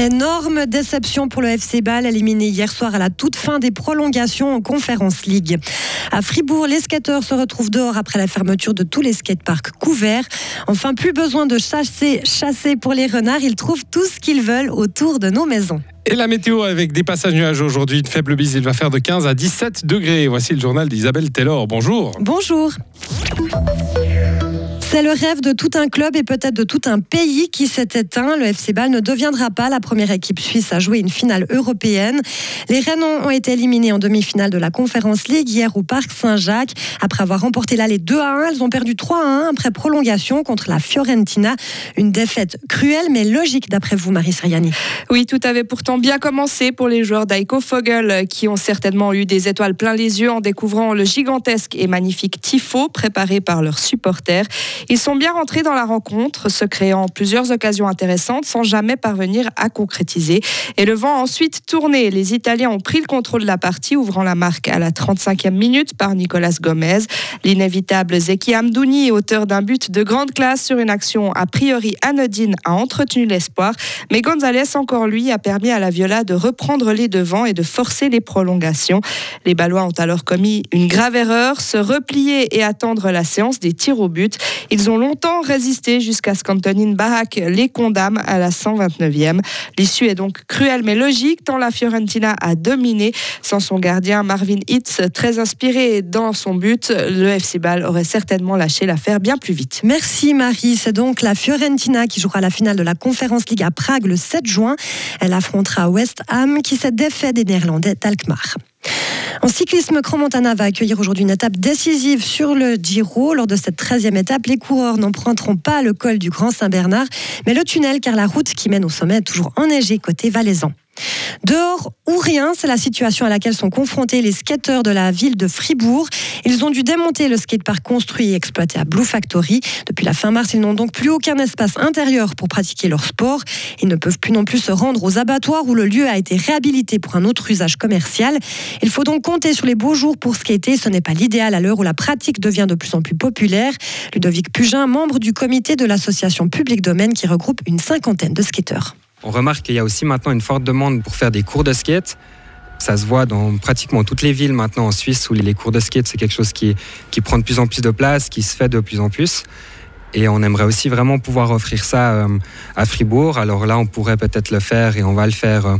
Énorme déception pour le FC Bâle, éliminé hier soir à la toute fin des prolongations en Conférence League. À Fribourg, les skateurs se retrouvent dehors après la fermeture de tous les skateparks couverts. Enfin, plus besoin de chasser, chasser pour les renards, ils trouvent tout ce qu'ils veulent autour de nos maisons. Et la météo avec des passages nuageux aujourd'hui, une faible bise, il va faire de 15 à 17 degrés. Voici le journal d'Isabelle Taylor. Bonjour. Bonjour. C'est le rêve de tout un club et peut-être de tout un pays qui s'est éteint. Le FC Bâle ne deviendra pas la première équipe suisse à jouer une finale européenne. Les Rennes ont été éliminés en demi-finale de la Conférence League hier au Parc Saint-Jacques. Après avoir remporté l'aller 2 à 1, elles ont perdu 3 à 1 après prolongation contre la Fiorentina. Une défaite cruelle mais logique d'après vous, Marie Sariani. Oui, tout avait pourtant bien commencé pour les joueurs d'Aiko Fogel qui ont certainement eu des étoiles plein les yeux en découvrant le gigantesque et magnifique tifo préparé par leurs supporters. Ils sont bien rentrés dans la rencontre, se créant plusieurs occasions intéressantes sans jamais parvenir à concrétiser. Et le vent a ensuite tourné. Les Italiens ont pris le contrôle de la partie, ouvrant la marque à la 35e minute par Nicolas Gomez. L'inévitable Zeki Amdouni, auteur d'un but de grande classe sur une action a priori anodine, a entretenu l'espoir. Mais Gonzalez, encore lui, a permis à la Viola de reprendre les devants et de forcer les prolongations. Les Ballois ont alors commis une grave erreur, se replier et attendre la séance des tirs au but. Ils ont longtemps résisté jusqu'à ce qu'Antonine Barak les condamne à la 129e. L'issue est donc cruelle mais logique tant la Fiorentina a dominé. Sans son gardien Marvin Hitz, très inspiré dans son but, le FC Ball aurait certainement lâché l'affaire bien plus vite. Merci Marie. C'est donc la Fiorentina qui jouera la finale de la Conférence League à Prague le 7 juin. Elle affrontera West Ham qui s'est défait des Néerlandais d'Alkmaar. En cyclisme, Cromontana va accueillir aujourd'hui une étape décisive sur le Giro. Lors de cette 13e étape, les coureurs n'emprunteront pas le col du Grand Saint-Bernard, mais le tunnel car la route qui mène au sommet est toujours enneigée côté valaisan. Dehors ou rien, c'est la situation à laquelle sont confrontés les skateurs de la ville de Fribourg. Ils ont dû démonter le skatepark construit et exploité à Blue Factory. Depuis la fin mars, ils n'ont donc plus aucun espace intérieur pour pratiquer leur sport. Ils ne peuvent plus non plus se rendre aux abattoirs où le lieu a été réhabilité pour un autre usage commercial. Il faut donc compter sur les beaux jours pour skater. Ce n'est pas l'idéal à l'heure où la pratique devient de plus en plus populaire. Ludovic Pugin, membre du comité de l'association Public Domaine qui regroupe une cinquantaine de skateurs. On remarque qu'il y a aussi maintenant une forte demande pour faire des cours de skate. Ça se voit dans pratiquement toutes les villes maintenant en Suisse où les cours de skate, c'est quelque chose qui, qui prend de plus en plus de place, qui se fait de plus en plus. Et on aimerait aussi vraiment pouvoir offrir ça euh, à Fribourg. Alors là, on pourrait peut-être le faire et on va le faire euh,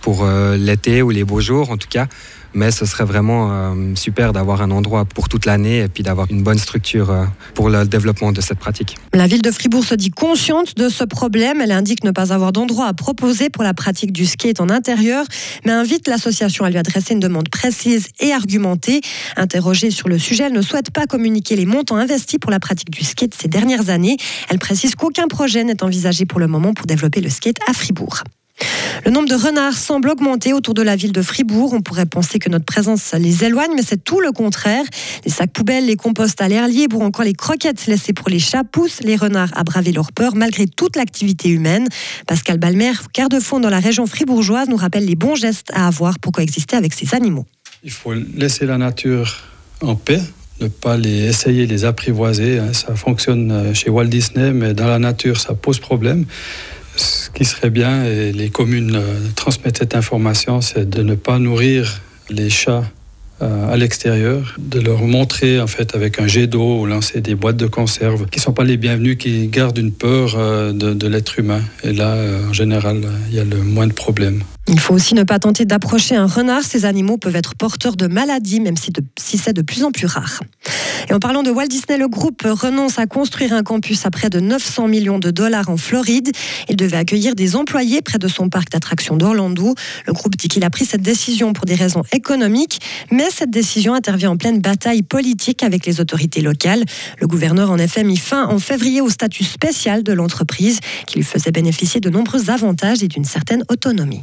pour euh, l'été ou les beaux jours en tout cas. Mais ce serait vraiment euh, super d'avoir un endroit pour toute l'année et puis d'avoir une bonne structure euh, pour le développement de cette pratique. La ville de Fribourg se dit consciente de ce problème. Elle indique ne pas avoir d'endroit à proposer pour la pratique du skate en intérieur, mais invite l'association à lui adresser une demande précise et argumentée. Interrogée sur le sujet, elle ne souhaite pas communiquer les montants investis pour la pratique du skate ces dernières années. Elle précise qu'aucun projet n'est envisagé pour le moment pour développer le skate à Fribourg. Le nombre de renards semble augmenter autour de la ville de Fribourg. On pourrait penser que notre présence les éloigne, mais c'est tout le contraire. Les sacs poubelles, les composts à l'air libre ou encore les croquettes laissées pour les chats poussent les renards à braver leur peur malgré toute l'activité humaine. Pascal Balmer, quart de fond dans la région fribourgeoise, nous rappelle les bons gestes à avoir pour coexister avec ces animaux. Il faut laisser la nature en paix, ne pas les essayer les apprivoiser. Ça fonctionne chez Walt Disney, mais dans la nature, ça pose problème ce qui serait bien, et les communes euh, transmettent cette information, c'est de ne pas nourrir les chats euh, à l'extérieur, de leur montrer en fait avec un jet d'eau ou lancer des boîtes de conserve qui ne sont pas les bienvenus, qui gardent une peur euh, de, de l'être humain. Et là, en général, il y a le moins de problèmes. Il faut aussi ne pas tenter d'approcher un renard. Ces animaux peuvent être porteurs de maladies, même si, c'est de plus en plus rare. Et en parlant de Walt Disney, le groupe renonce à construire un campus à près de 900 millions de dollars en Floride. Il devait accueillir des employés près de son parc d'attractions d'Orlando. Le groupe dit qu'il a pris cette décision pour des raisons économiques, mais cette décision intervient en pleine bataille politique avec les autorités locales. Le gouverneur en effet mis fin en février au statut spécial de l'entreprise qui lui faisait bénéficier de nombreux avantages et d'une certaine autonomie.